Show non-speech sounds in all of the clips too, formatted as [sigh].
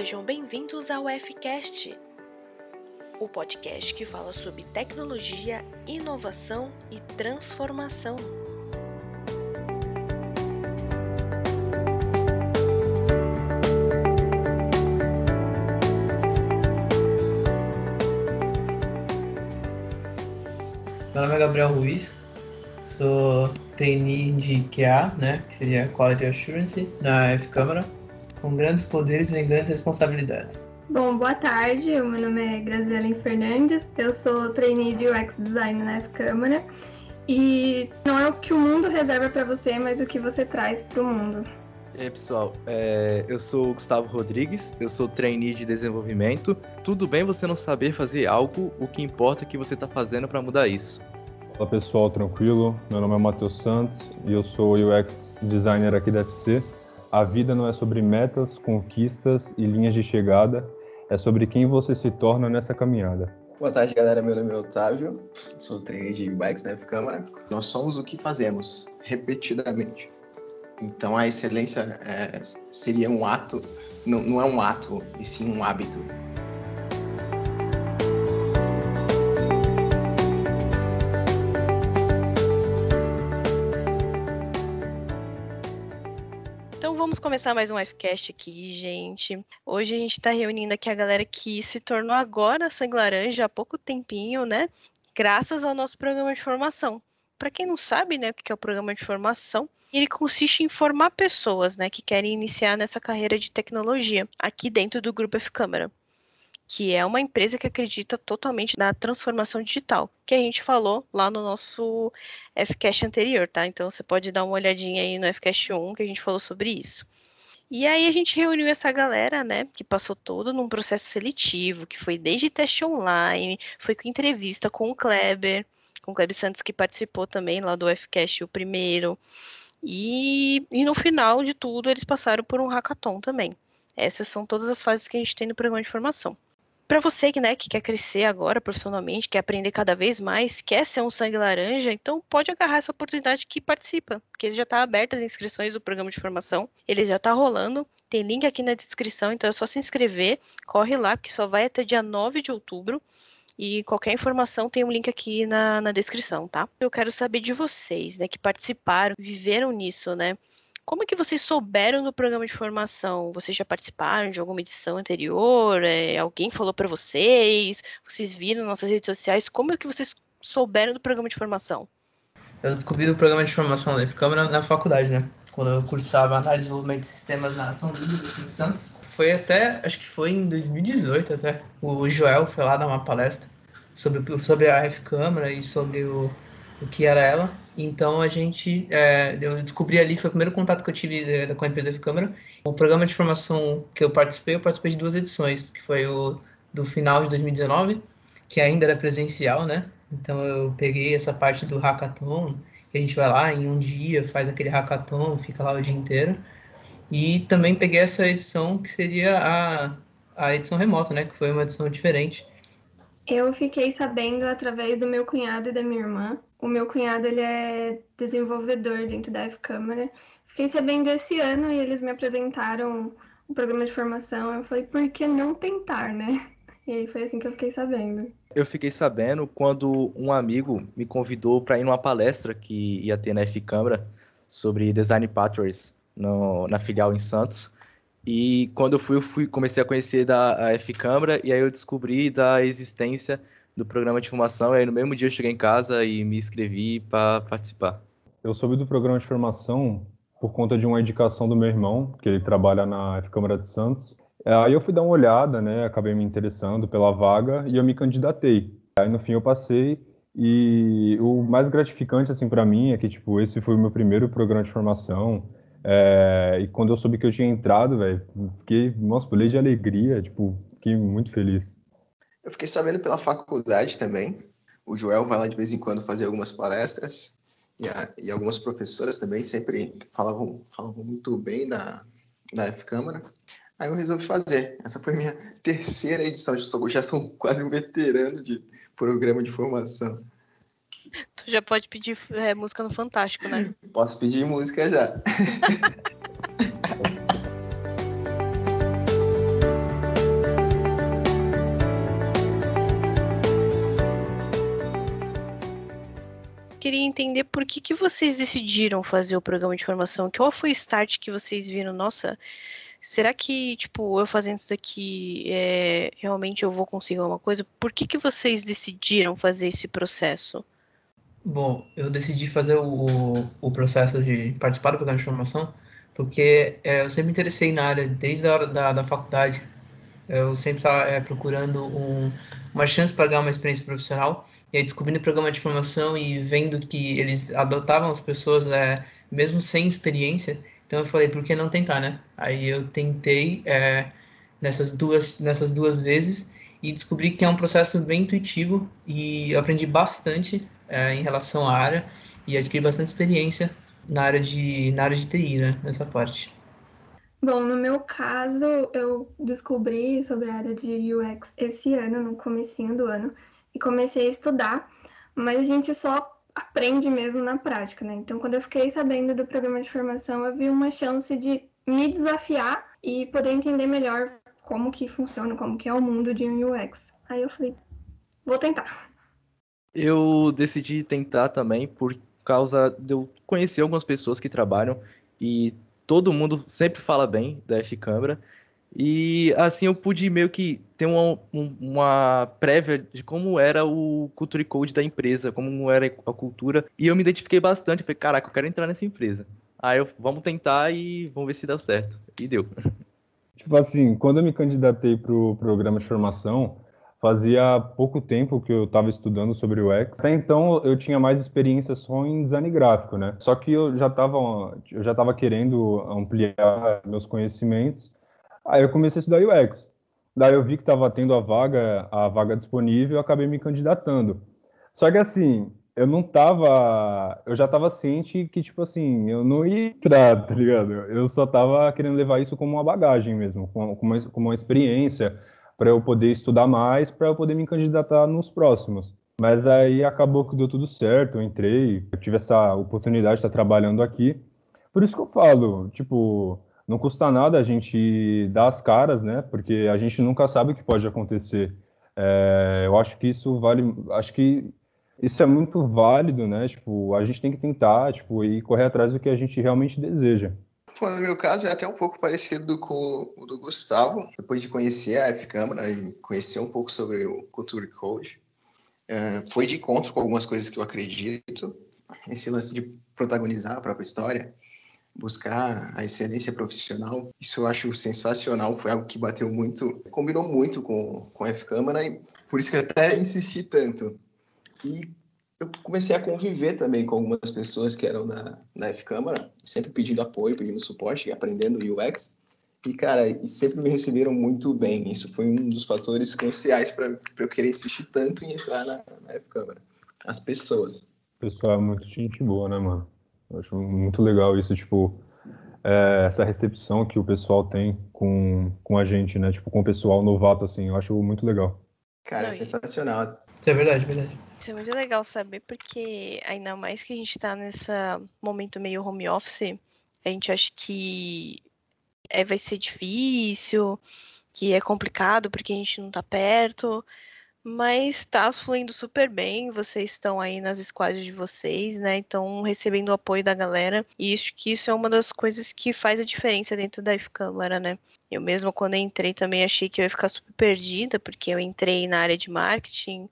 Sejam bem-vindos ao Fcast, o podcast que fala sobre tecnologia, inovação e transformação. Meu nome é Gabriel Ruiz, sou trainee de QA, né, que seria Quality Assurance, na F-Câmara com grandes poderes e grandes responsabilidades. Bom, boa tarde. O meu nome é Graziela Fernandes. Eu sou trainee de UX Design na F-Câmara. E não é o que o mundo reserva para você, mas o que você traz para o mundo. E aí, pessoal, é, eu sou o Gustavo Rodrigues, eu sou trainee de desenvolvimento. Tudo bem você não saber fazer algo, o que importa é que você está fazendo para mudar isso. Olá pessoal, tranquilo? Meu nome é Matheus Santos e eu sou UX designer aqui da FC. A vida não é sobre metas, conquistas e linhas de chegada, é sobre quem você se torna nessa caminhada. Boa tarde, galera. Meu nome é Otávio, sou trainer de bikes na F-Câmara. Nós somos o que fazemos, repetidamente. Então, a excelência é, seria um ato, não, não é um ato, e sim um hábito. Começar mais um Fcast aqui, gente. Hoje a gente está reunindo aqui a galera que se tornou agora sangue laranja há pouco tempinho, né? Graças ao nosso programa de formação. Para quem não sabe, né, o que é o programa de formação, ele consiste em formar pessoas, né, que querem iniciar nessa carreira de tecnologia aqui dentro do grupo F Câmara que é uma empresa que acredita totalmente na transformação digital, que a gente falou lá no nosso FCast anterior, tá? Então você pode dar uma olhadinha aí no FCast 1 que a gente falou sobre isso. E aí a gente reuniu essa galera, né, que passou todo num processo seletivo, que foi desde teste online, foi com entrevista com o Kleber, com o Kleber Santos que participou também lá do FCast o primeiro. E, e no final de tudo eles passaram por um hackathon também. Essas são todas as fases que a gente tem no programa de formação para você que, né, que quer crescer agora profissionalmente, quer aprender cada vez mais, quer ser um sangue laranja, então pode agarrar essa oportunidade que participa, porque já está aberta as inscrições do programa de formação, ele já está rolando, tem link aqui na descrição, então é só se inscrever, corre lá, porque só vai até dia 9 de outubro. E qualquer informação tem um link aqui na, na descrição, tá? Eu quero saber de vocês, né, que participaram, viveram nisso, né? Como é que vocês souberam do programa de formação? Vocês já participaram de alguma edição anterior? É, alguém falou para vocês? Vocês viram nossas redes sociais? Como é que vocês souberam do programa de formação? Eu descobri o programa de formação da F-Câmara na, na faculdade, né? Quando eu cursava análise e desenvolvimento de sistemas na São Luís, em Santos. Foi até, acho que foi em 2018 até. O Joel foi lá dar uma palestra sobre, sobre a F-Câmara e sobre o, o que era ela. Então a gente, é, eu descobri ali, foi o primeiro contato que eu tive é, com a empresa de câmera. O programa de formação que eu participei, eu participei de duas edições, que foi o do final de 2019, que ainda era presencial, né? Então eu peguei essa parte do hackathon, que a gente vai lá em um dia, faz aquele hackathon, fica lá o dia inteiro. E também peguei essa edição que seria a, a edição remota, né? Que foi uma edição diferente. Eu fiquei sabendo através do meu cunhado e da minha irmã, o meu cunhado ele é desenvolvedor dentro da F-Câmara. Fiquei sabendo esse ano e eles me apresentaram o programa de formação. Eu falei, por que não tentar, né? [laughs] E aí foi assim que eu fiquei sabendo. Eu fiquei sabendo quando um amigo me convidou para ir numa palestra que ia ter na F-Câmara sobre Design Pathways no, na filial em Santos. E quando eu fui, eu fui comecei a conhecer da F-Câmara e aí eu descobri da existência do programa de formação. E aí no mesmo dia eu cheguei em casa e me inscrevi para participar. Eu soube do programa de formação por conta de uma indicação do meu irmão, que ele trabalha na F Câmara de Santos. Aí eu fui dar uma olhada, né, acabei me interessando pela vaga e eu me candidatei. Aí no fim eu passei e o mais gratificante assim para mim é que tipo esse foi o meu primeiro programa de formação. É, e quando eu soube que eu tinha entrado, velho, fiquei, nossa, pulei de alegria, tipo, fiquei muito feliz. Eu fiquei sabendo pela faculdade também. O Joel vai lá de vez em quando fazer algumas palestras. E, a, e algumas professoras também sempre falavam, falavam muito bem da, da F-Câmara. Aí eu resolvi fazer. Essa foi minha [laughs] terceira edição. Já sou, já sou quase um veterano de programa de formação. Tu já pode pedir é, música no Fantástico, né? Posso pedir música já. [laughs] queria entender por que, que vocês decidiram fazer o programa de formação. Qual foi o start que vocês viram? Nossa, será que, tipo, eu fazendo isso aqui, é, realmente eu vou conseguir alguma coisa? Por que, que vocês decidiram fazer esse processo? Bom, eu decidi fazer o, o processo de participar do programa de formação porque é, eu sempre me interessei na área desde a hora da, da faculdade. Eu sempre estava é, procurando um, uma chance para ganhar uma experiência profissional. E aí, descobrindo o programa de formação e vendo que eles adotavam as pessoas é, mesmo sem experiência, então eu falei, por que não tentar, né? Aí eu tentei é, nessas, duas, nessas duas vezes e descobri que é um processo bem intuitivo e eu aprendi bastante é, em relação à área e adquiri bastante experiência na área de, na área de TI, né? Nessa parte. Bom, no meu caso, eu descobri sobre a área de UX esse ano, no comecinho do ano, e comecei a estudar, mas a gente só aprende mesmo na prática, né? Então, quando eu fiquei sabendo do programa de formação, eu vi uma chance de me desafiar e poder entender melhor como que funciona, como que é o mundo de um UX. Aí eu falei, vou tentar. Eu decidi tentar também por causa de eu conhecer algumas pessoas que trabalham e todo mundo sempre fala bem da F-Câmara. E assim eu pude meio que ter uma, uma prévia de como era o Culture Code da empresa, como era a cultura. E eu me identifiquei bastante. Falei, caraca, eu quero entrar nessa empresa. Aí eu, vamos tentar e vamos ver se dá certo. E deu. [laughs] Tipo assim, quando eu me candidatei para o programa de formação, fazia pouco tempo que eu estava estudando sobre o X. Até então eu tinha mais experiência só em design gráfico, né? Só que eu já estava eu já estava querendo ampliar meus conhecimentos Aí eu comecei a estudar UX. Daí eu vi que estava tendo a vaga, a vaga disponível, eu acabei me candidatando. Só que assim, eu não tava, eu já tava ciente que tipo assim, eu não ia entrar, tá ligado? Eu só tava querendo levar isso como uma bagagem mesmo, como como uma experiência para eu poder estudar mais, para eu poder me candidatar nos próximos. Mas aí acabou que deu tudo certo, eu entrei, eu tive essa oportunidade de estar trabalhando aqui. Por isso que eu falo, tipo, não custa nada a gente dar as caras, né? Porque a gente nunca sabe o que pode acontecer. É, eu acho que isso vale, acho que isso é muito válido, né? Tipo, a gente tem que tentar, tipo, e correr atrás do que a gente realmente deseja. Pô, no meu caso é até um pouco parecido com o do Gustavo. Depois de conhecer a F-Câmara e conhecer um pouco sobre o Culture Code, é, foi de encontro com algumas coisas que eu acredito. Esse lance de protagonizar a própria história, buscar a excelência profissional. Isso eu acho sensacional, foi algo que bateu muito, combinou muito com, com a F-Câmara e por isso que até insisti tanto. E eu comecei a conviver também com algumas pessoas que eram da, da F-Câmara, sempre pedindo apoio, pedindo suporte, aprendendo UX. E, cara, sempre me receberam muito bem. Isso foi um dos fatores cruciais para eu querer insistir tanto em entrar na, na F-Câmara. As pessoas. O pessoal é muito gente boa, né, mano? Eu acho muito legal isso, tipo, é, essa recepção que o pessoal tem com, com a gente, né? Tipo, com o pessoal novato, assim, eu acho muito legal. Cara, é sensacional. Isso é verdade, verdade. Isso é muito legal saber, porque ainda mais que a gente tá nesse momento meio home office, a gente acha que é, vai ser difícil, que é complicado porque a gente não tá perto. Mas tá fluindo super bem, vocês estão aí nas squads de vocês, né? Então recebendo o apoio da galera. E isso que isso é uma das coisas que faz a diferença dentro da F-Câmara, né? Eu mesma quando entrei também achei que eu ia ficar super perdida, porque eu entrei na área de marketing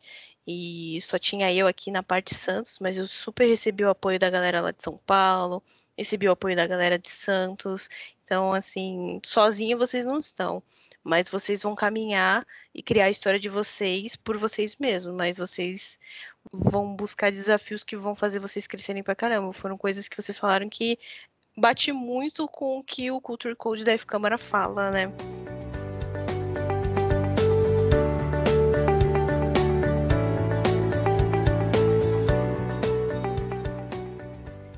e só tinha eu aqui na parte Santos, mas eu super recebi o apoio da galera lá de São Paulo, recebi o apoio da galera de Santos. Então, assim, sozinha vocês não estão mas vocês vão caminhar e criar a história de vocês por vocês mesmos, mas vocês vão buscar desafios que vão fazer vocês crescerem pra caramba. Foram coisas que vocês falaram que bate muito com o que o Culture Code da F-Câmara fala, né?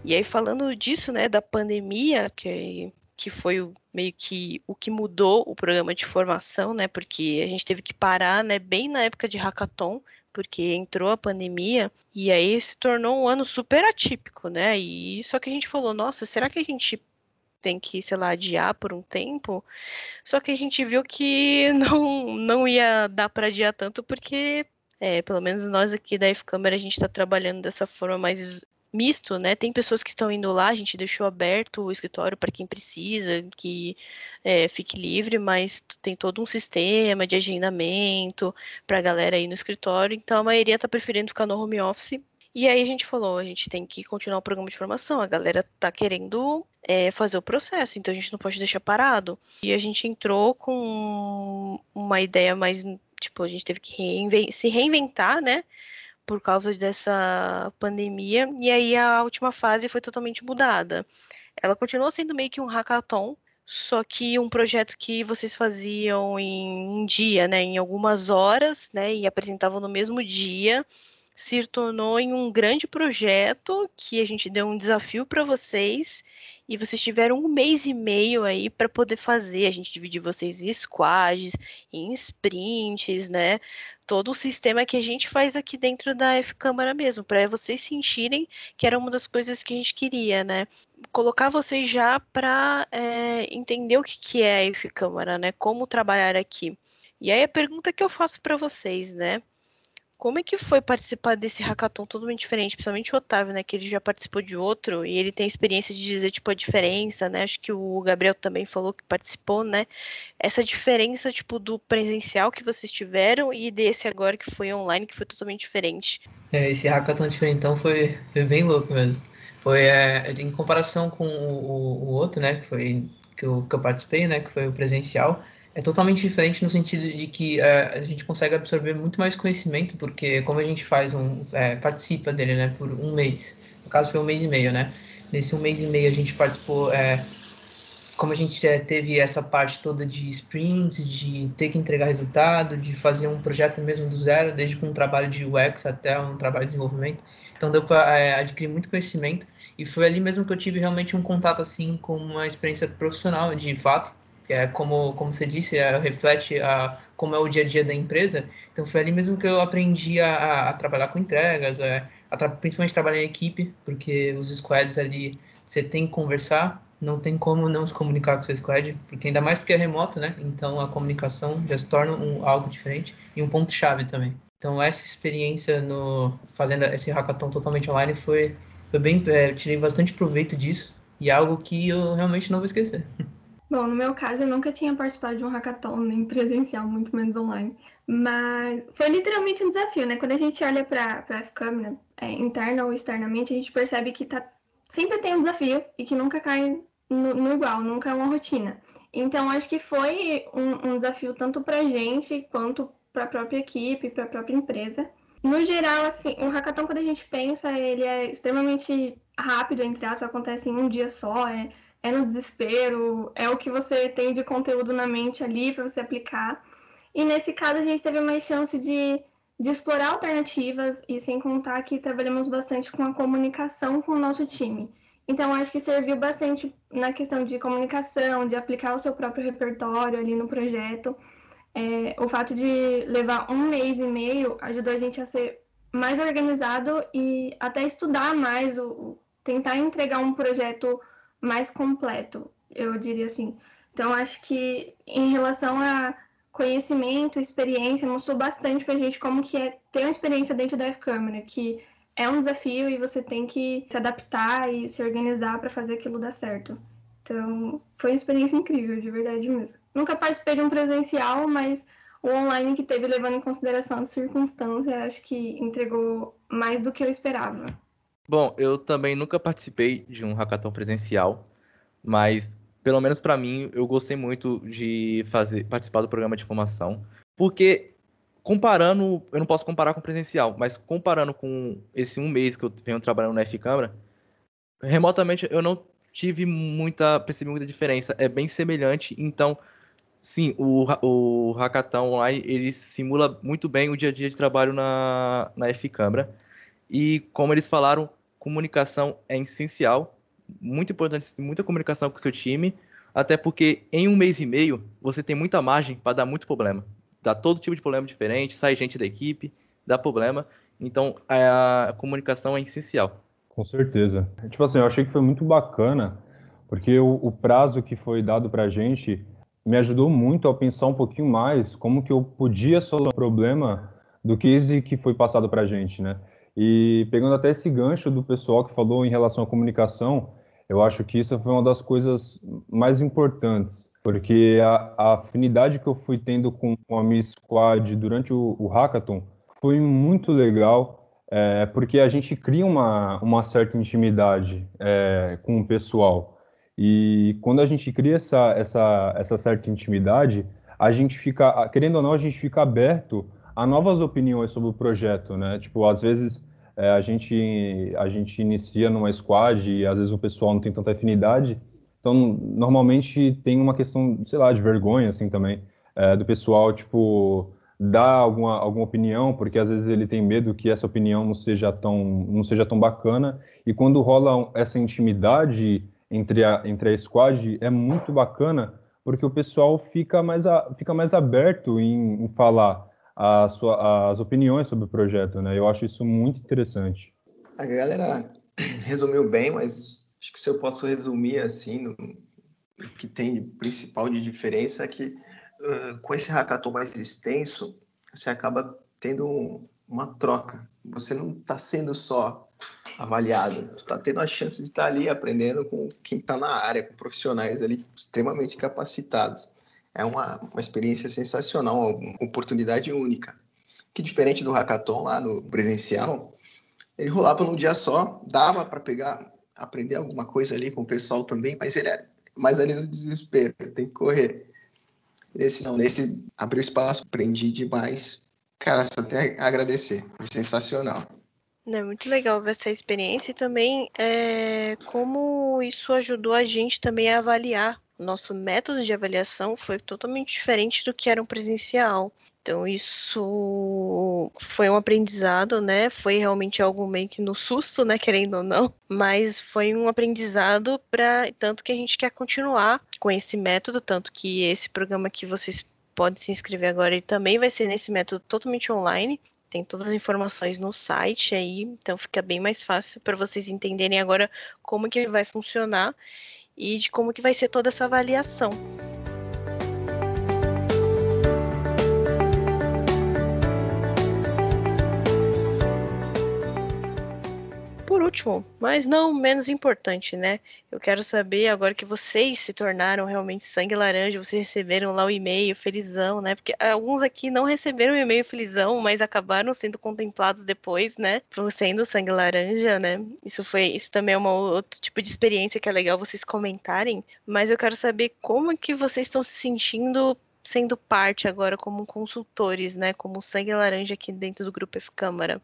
E aí, falando disso, né, da pandemia, que que foi o, meio que o que mudou o programa de formação, né? Porque a gente teve que parar, né? Bem na época de hackathon, porque entrou a pandemia e aí se tornou um ano super atípico, né? E só que a gente falou, nossa, será que a gente tem que, sei lá, adiar por um tempo? Só que a gente viu que [laughs] não não ia dar para adiar tanto porque É, pelo menos nós aqui da F-Câmara, a gente está trabalhando dessa forma mais misto, né? Tem pessoas que estão indo lá, a gente deixou aberto o escritório para quem precisa, que é, fique livre, mas tem todo um sistema de agendamento para a galera ir no escritório, então a maioria está preferindo ficar no home office. E aí a gente falou, a gente tem que continuar o programa de formação, a galera tá querendo é, fazer o processo, então a gente não pode deixar parado. E a gente entrou com uma ideia mais, tipo, a gente teve que reinven se reinventar, né? Por causa dessa pandemia, e aí a última fase foi totalmente mudada. Ela continuou sendo meio que um hackathon, só que um projeto que vocês faziam em um dia, né, em algumas horas, né, e apresentavam no mesmo dia, se tornou em um grande projeto que a gente deu um desafio para vocês e vocês tiveram um mês e meio aí para poder fazer. A gente dividiu vocês em squads, em sprints, né? Todo o sistema que a gente faz aqui dentro da F-Câmara mesmo, para vocês sentirem que era uma das coisas que a gente queria, né? Colocar vocês já para é, entender o que, que é a F-Câmara, né? Como trabalhar aqui. E aí a pergunta que eu faço para vocês, né? Como é que foi participar desse hackathon totalmente diferente? Principalmente o Otávio, né? Que ele já participou de outro e ele tem experiência de dizer, tipo, a diferença, né? Acho que o Gabriel também falou que participou, né? Essa diferença, tipo, do presencial que vocês tiveram e desse agora que foi online, que foi totalmente diferente. É, esse hackathon diferentão foi, foi bem louco mesmo. Foi é, em comparação com o, o, outro, né? Que foi que eu, que eu participei, né? Que foi o presencial é totalmente diferente no sentido de que uh, a gente consegue absorver muito mais conhecimento, porque como a gente faz um, é, participa dele, né, por um mês, no caso foi um mês e meio, né, nesse um mês e meio a gente participou, é, como a gente é, teve essa parte toda de sprints, de ter que entregar resultado, de fazer um projeto mesmo do zero, desde com um trabalho de UX até um trabalho de desenvolvimento, então deu para é, adquirir muito conhecimento, e foi ali mesmo que eu tive realmente um contato assim com uma experiência profissional, de fato, é como, como você disse, é, reflete a, como é o dia a dia da empresa. Então foi ali mesmo que eu aprendi a, a trabalhar com entregas, é, a, a, principalmente trabalhar em equipe, porque os squads ali você tem que conversar, não tem como não se comunicar com o seu squad, porque ainda mais porque é remoto, né? Então a comunicação já se torna um, algo diferente e um ponto chave também. Então essa experiência no fazendo esse hackathon totalmente online foi, foi bem, é, tirei bastante proveito disso e é algo que eu realmente não vou esquecer. [laughs] Bom, no meu caso, eu nunca tinha participado de um hackathon, nem presencial, muito menos online. Mas foi literalmente um desafio, né? Quando a gente olha para a câmera, é, interna ou externamente, a gente percebe que tá, sempre tem um desafio e que nunca cai no, no igual, nunca é uma rotina. Então, acho que foi um, um desafio tanto para a gente quanto para a própria equipe, para a própria empresa. No geral, assim, um hackathon, quando a gente pensa, ele é extremamente rápido, entre aspas, acontece em um dia só, é é no desespero, é o que você tem de conteúdo na mente ali para você aplicar. E nesse caso a gente teve mais chance de, de explorar alternativas e sem contar que trabalhamos bastante com a comunicação com o nosso time. Então acho que serviu bastante na questão de comunicação, de aplicar o seu próprio repertório ali no projeto. É, o fato de levar um mês e meio ajudou a gente a ser mais organizado e até estudar mais, o, tentar entregar um projeto mais completo, eu diria assim. Então, acho que em relação a conhecimento, experiência, mostrou bastante para a gente como que é ter uma experiência dentro da F-Câmara, que é um desafio e você tem que se adaptar e se organizar para fazer aquilo dar certo. Então, foi uma experiência incrível, de verdade mesmo. Nunca participei de um presencial, mas o online que teve, levando em consideração as circunstâncias, acho que entregou mais do que eu esperava. Bom, eu também nunca participei de um hackathon presencial, mas pelo menos para mim eu gostei muito de fazer participar do programa de formação, porque comparando, eu não posso comparar com presencial, mas comparando com esse um mês que eu venho trabalhando na F-Câmara, remotamente eu não tive muita, percebi muita diferença, é bem semelhante, então sim, o, o hackathon online ele simula muito bem o dia a dia de trabalho na, na F-Câmara, e como eles falaram, comunicação é essencial, muito importante muita comunicação com o seu time, até porque em um mês e meio você tem muita margem para dar muito problema. Dá todo tipo de problema diferente, sai gente da equipe, dá problema. Então a comunicação é essencial. Com certeza. Tipo assim, eu achei que foi muito bacana, porque o, o prazo que foi dado para a gente me ajudou muito a pensar um pouquinho mais como que eu podia solucionar o problema do case que foi passado para a gente, né? E pegando até esse gancho do pessoal que falou em relação à comunicação, eu acho que isso foi uma das coisas mais importantes, porque a, a afinidade que eu fui tendo com, com a minha squad durante o, o hackathon foi muito legal, é, porque a gente cria uma, uma certa intimidade é, com o pessoal. E quando a gente cria essa, essa, essa certa intimidade, a gente fica, querendo ou não, a gente fica aberto a novas opiniões sobre o projeto, né? Tipo, às vezes é, a gente a gente inicia numa squad e às vezes o pessoal não tem tanta afinidade, então normalmente tem uma questão, sei lá, de vergonha assim também é, do pessoal tipo dar alguma alguma opinião, porque às vezes ele tem medo que essa opinião não seja tão não seja tão bacana. E quando rola essa intimidade entre a entre a squad é muito bacana porque o pessoal fica mais a, fica mais aberto em, em falar sua, as opiniões sobre o projeto, né? Eu acho isso muito interessante. A galera resumiu bem, mas acho que se eu posso resumir assim, no, o que tem de principal de diferença é que uh, com esse hackathon mais extenso, você acaba tendo um, uma troca. Você não está sendo só avaliado, está tendo a chance de estar tá ali aprendendo com quem está na área, com profissionais ali extremamente capacitados é uma, uma experiência sensacional, uma oportunidade única. Que diferente do hackathon lá no presencial, ele rolava num dia só, dava para pegar, aprender alguma coisa ali com o pessoal também, mas ele é mais ali no desespero, tem que correr. Nesse não, nesse abriu espaço, aprendi demais. Cara, só tenho a agradecer, foi sensacional. É muito legal ver essa experiência e também é, como isso ajudou a gente também a avaliar nosso método de avaliação foi totalmente diferente do que era um presencial. Então, isso foi um aprendizado, né? Foi realmente algo meio que no susto, né? Querendo ou não. Mas foi um aprendizado para tanto que a gente quer continuar com esse método, tanto que esse programa que vocês podem se inscrever agora, ele também vai ser nesse método totalmente online. Tem todas as informações no site aí, então fica bem mais fácil para vocês entenderem agora como que vai funcionar e de como que vai ser toda essa avaliação. Último, mas não menos importante, né? Eu quero saber agora que vocês se tornaram realmente sangue laranja, vocês receberam lá o e-mail felizão, né? Porque alguns aqui não receberam o e-mail felizão, mas acabaram sendo contemplados depois, né? Por sendo sangue laranja, né? Isso foi, isso também é um outro tipo de experiência que é legal vocês comentarem. Mas eu quero saber como que vocês estão se sentindo sendo parte agora como consultores, né? Como sangue laranja aqui dentro do grupo F Câmara.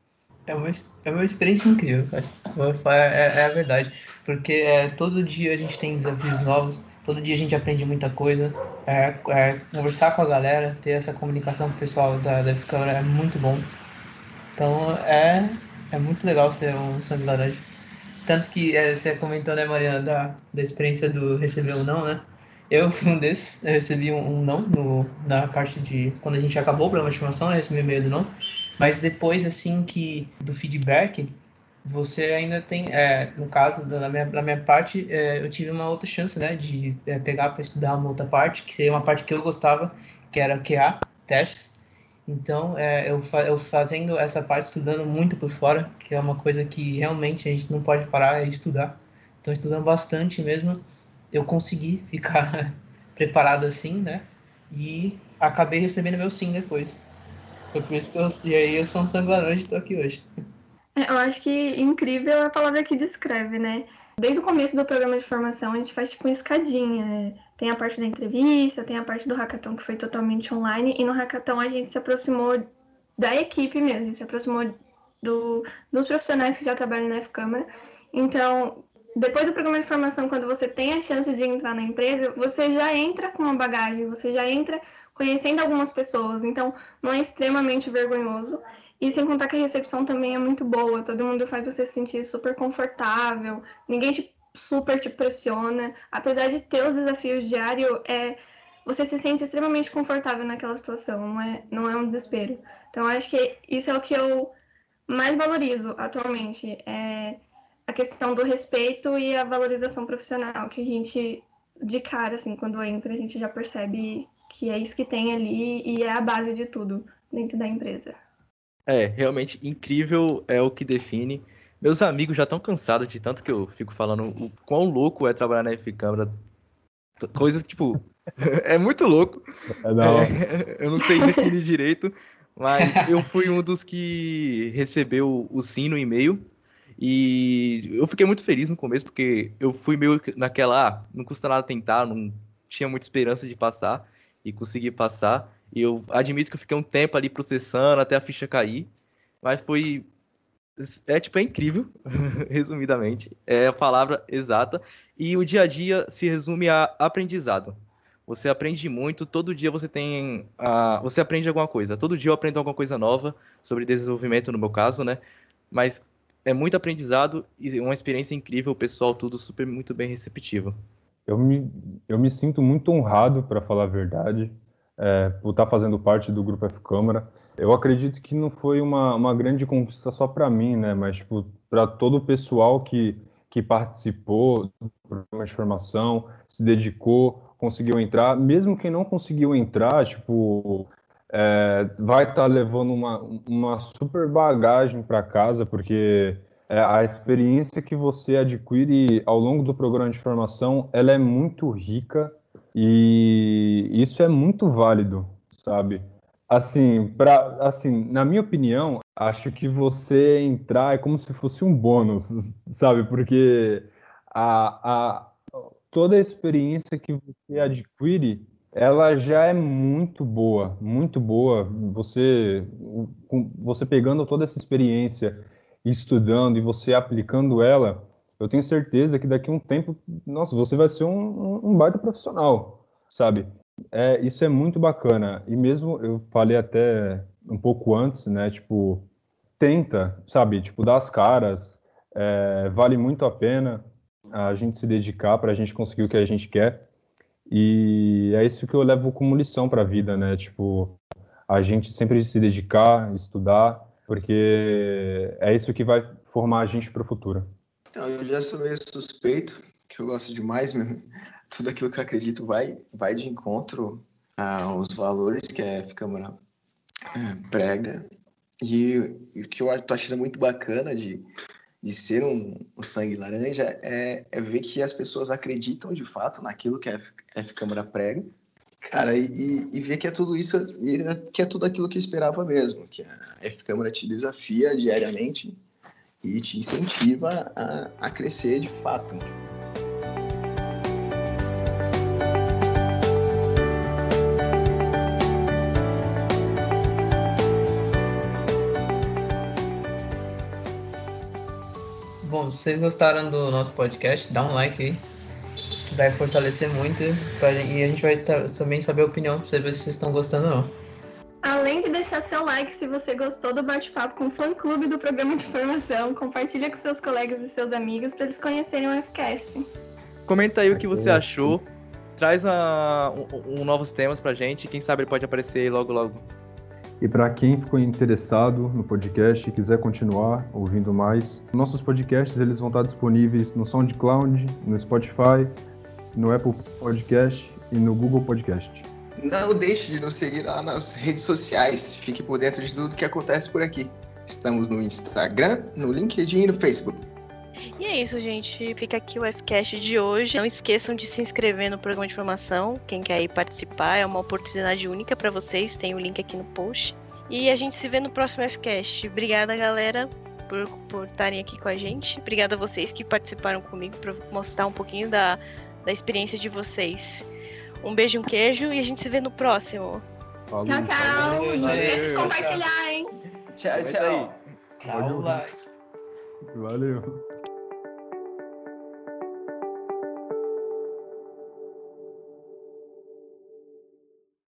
É uma, é uma experiência incrível, cara. É, é a verdade. Porque é, todo dia a gente tem desafios novos, todo dia a gente aprende muita coisa. É, é, conversar com a galera, ter essa comunicação com o pessoal da, da Câmara é muito bom. Então é, é muito legal ser um sangue laranja. Tanto que é, você comentou, né, Mariana, da, da experiência do receber ou não, né? Eu fui um desses, eu recebi um, um não no, na parte de. Quando a gente acabou o programa de formação, eu recebi e-mail do não. Mas depois, assim, que do feedback, você ainda tem, é, no caso da minha, minha parte, é, eu tive uma outra chance, né, de é, pegar para estudar uma outra parte, que seria uma parte que eu gostava, que era QA, testes. Então, é, eu, eu fazendo essa parte, estudando muito por fora, que é uma coisa que realmente a gente não pode parar de estudar. Então, estudando bastante mesmo, eu consegui ficar [laughs] preparado assim, né, e acabei recebendo meu sim depois. Foi por isso que eu. E aí eu sou um sangue e tô aqui hoje. É, eu acho que incrível é a palavra que descreve, né? Desde o começo do programa de formação, a gente faz tipo uma escadinha. É, tem a parte da entrevista, tem a parte do hackathon que foi totalmente online, e no hackathon a gente se aproximou da equipe mesmo, a gente se aproximou do, dos profissionais que já trabalham na F-Câmara. Então, depois do programa de formação, quando você tem a chance de entrar na empresa, você já entra com uma bagagem, você já entra conhecendo algumas pessoas, então não é extremamente vergonhoso. E sem contar que a recepção também é muito boa, todo mundo faz você se sentir super confortável, ninguém te, super te pressiona. Apesar de ter os desafios diários, é, você se sente extremamente confortável naquela situação, não é, não é um desespero. Então, acho que isso é o que eu mais valorizo atualmente, é a questão do respeito e a valorização profissional, que a gente, de cara, assim, quando entra, a gente já percebe que é isso que tem ali e é a base de tudo dentro da empresa. É, realmente incrível é o que define. Meus amigos já estão cansados de tanto que eu fico falando o quão louco é trabalhar na F-Câmara. Coisas tipo. [laughs] é muito louco. É da hora. É, eu não sei definir direito, mas [laughs] eu fui um dos que recebeu o sim no e-mail. E eu fiquei muito feliz no começo, porque eu fui meio que naquela, ah, não custa nada tentar, não tinha muita esperança de passar e consegui passar. E eu admito que eu fiquei um tempo ali processando até a ficha cair, mas foi é tipo é incrível, [laughs] resumidamente, é a palavra exata. E o dia a dia se resume a aprendizado. Você aprende muito, todo dia você tem. Uh, você aprende alguma coisa. Todo dia eu aprendo alguma coisa nova sobre desenvolvimento, no meu caso, né? Mas é muito aprendizado e uma experiência incrível, o pessoal tudo super muito bem receptivo. Eu me, eu me sinto muito honrado, para falar a verdade, é, por estar fazendo parte do Grupo F Câmara. Eu acredito que não foi uma, uma grande conquista só para mim, né? Mas tipo, para todo o pessoal que, que participou do programa de formação, se dedicou, conseguiu entrar. Mesmo quem não conseguiu entrar, tipo, é, vai estar tá levando uma, uma super bagagem para casa, porque é, a experiência que você adquire ao longo do programa de formação, ela é muito rica e isso é muito válido, sabe? Assim, para assim, na minha opinião, acho que você entrar é como se fosse um bônus, [laughs] sabe? Porque a, a toda a experiência que você adquire ela já é muito boa, muito boa. Você, você pegando toda essa experiência, estudando e você aplicando ela, eu tenho certeza que daqui a um tempo, nossa, você vai ser um, um baita profissional, sabe? É, isso é muito bacana. E mesmo eu falei até um pouco antes, né? Tipo, tenta, sabe? Tipo, dá as caras. É, vale muito a pena a gente se dedicar para a gente conseguir o que a gente quer. E é isso que eu levo como lição para a vida, né? Tipo, a gente sempre se dedicar, estudar, porque é isso que vai formar a gente para o futuro. Então, eu já sou meio suspeito, que eu gosto demais, mesmo. [laughs] tudo aquilo que eu acredito vai, vai de encontro aos valores que a F-Câmara é, prega. E o que eu tô achando muito bacana de, de ser um, um sangue laranja é, é, ver que as pessoas acreditam de fato naquilo que a F-Câmara prega, cara, e, e, ver que é tudo isso, que é tudo aquilo que eu esperava mesmo, que a F-Câmara te desafia diariamente e te incentiva a, a crescer de fato. Bom, se vocês gostaram do nosso podcast, dá um like aí. Vai fortalecer muito pra, e a gente vai também saber a opinião pra ver se vocês estão gostando ou não. Além de deixar seu like se você gostou do bate-papo com o fã-clube do programa de formação, compartilha com seus colegas e seus amigos para eles conhecerem o FCast. Comenta aí o que você achou. Traz uh, um, um, novos temas pra gente. Quem sabe ele pode aparecer logo logo. E para quem ficou interessado no podcast e quiser continuar ouvindo mais, nossos podcasts eles vão estar disponíveis no SoundCloud, no Spotify, no Apple Podcast e no Google Podcast. Não deixe de nos seguir lá nas redes sociais. Fique por dentro de tudo que acontece por aqui. Estamos no Instagram, no LinkedIn e no Facebook. E é isso, gente. Fica aqui o Fcast de hoje. Não esqueçam de se inscrever no programa de formação. Quem quer ir participar, é uma oportunidade única para vocês. Tem o link aqui no post. E a gente se vê no próximo Fcast. Obrigada, galera, por estarem aqui com a gente. Obrigada a vocês que participaram comigo para mostrar um pouquinho da, da experiência de vocês. Um beijo, um queijo e a gente se vê no próximo. Falou. Tchau, tchau. Não esqueça de compartilhar, hein? Tchau, tchau. Dá um like. Valeu.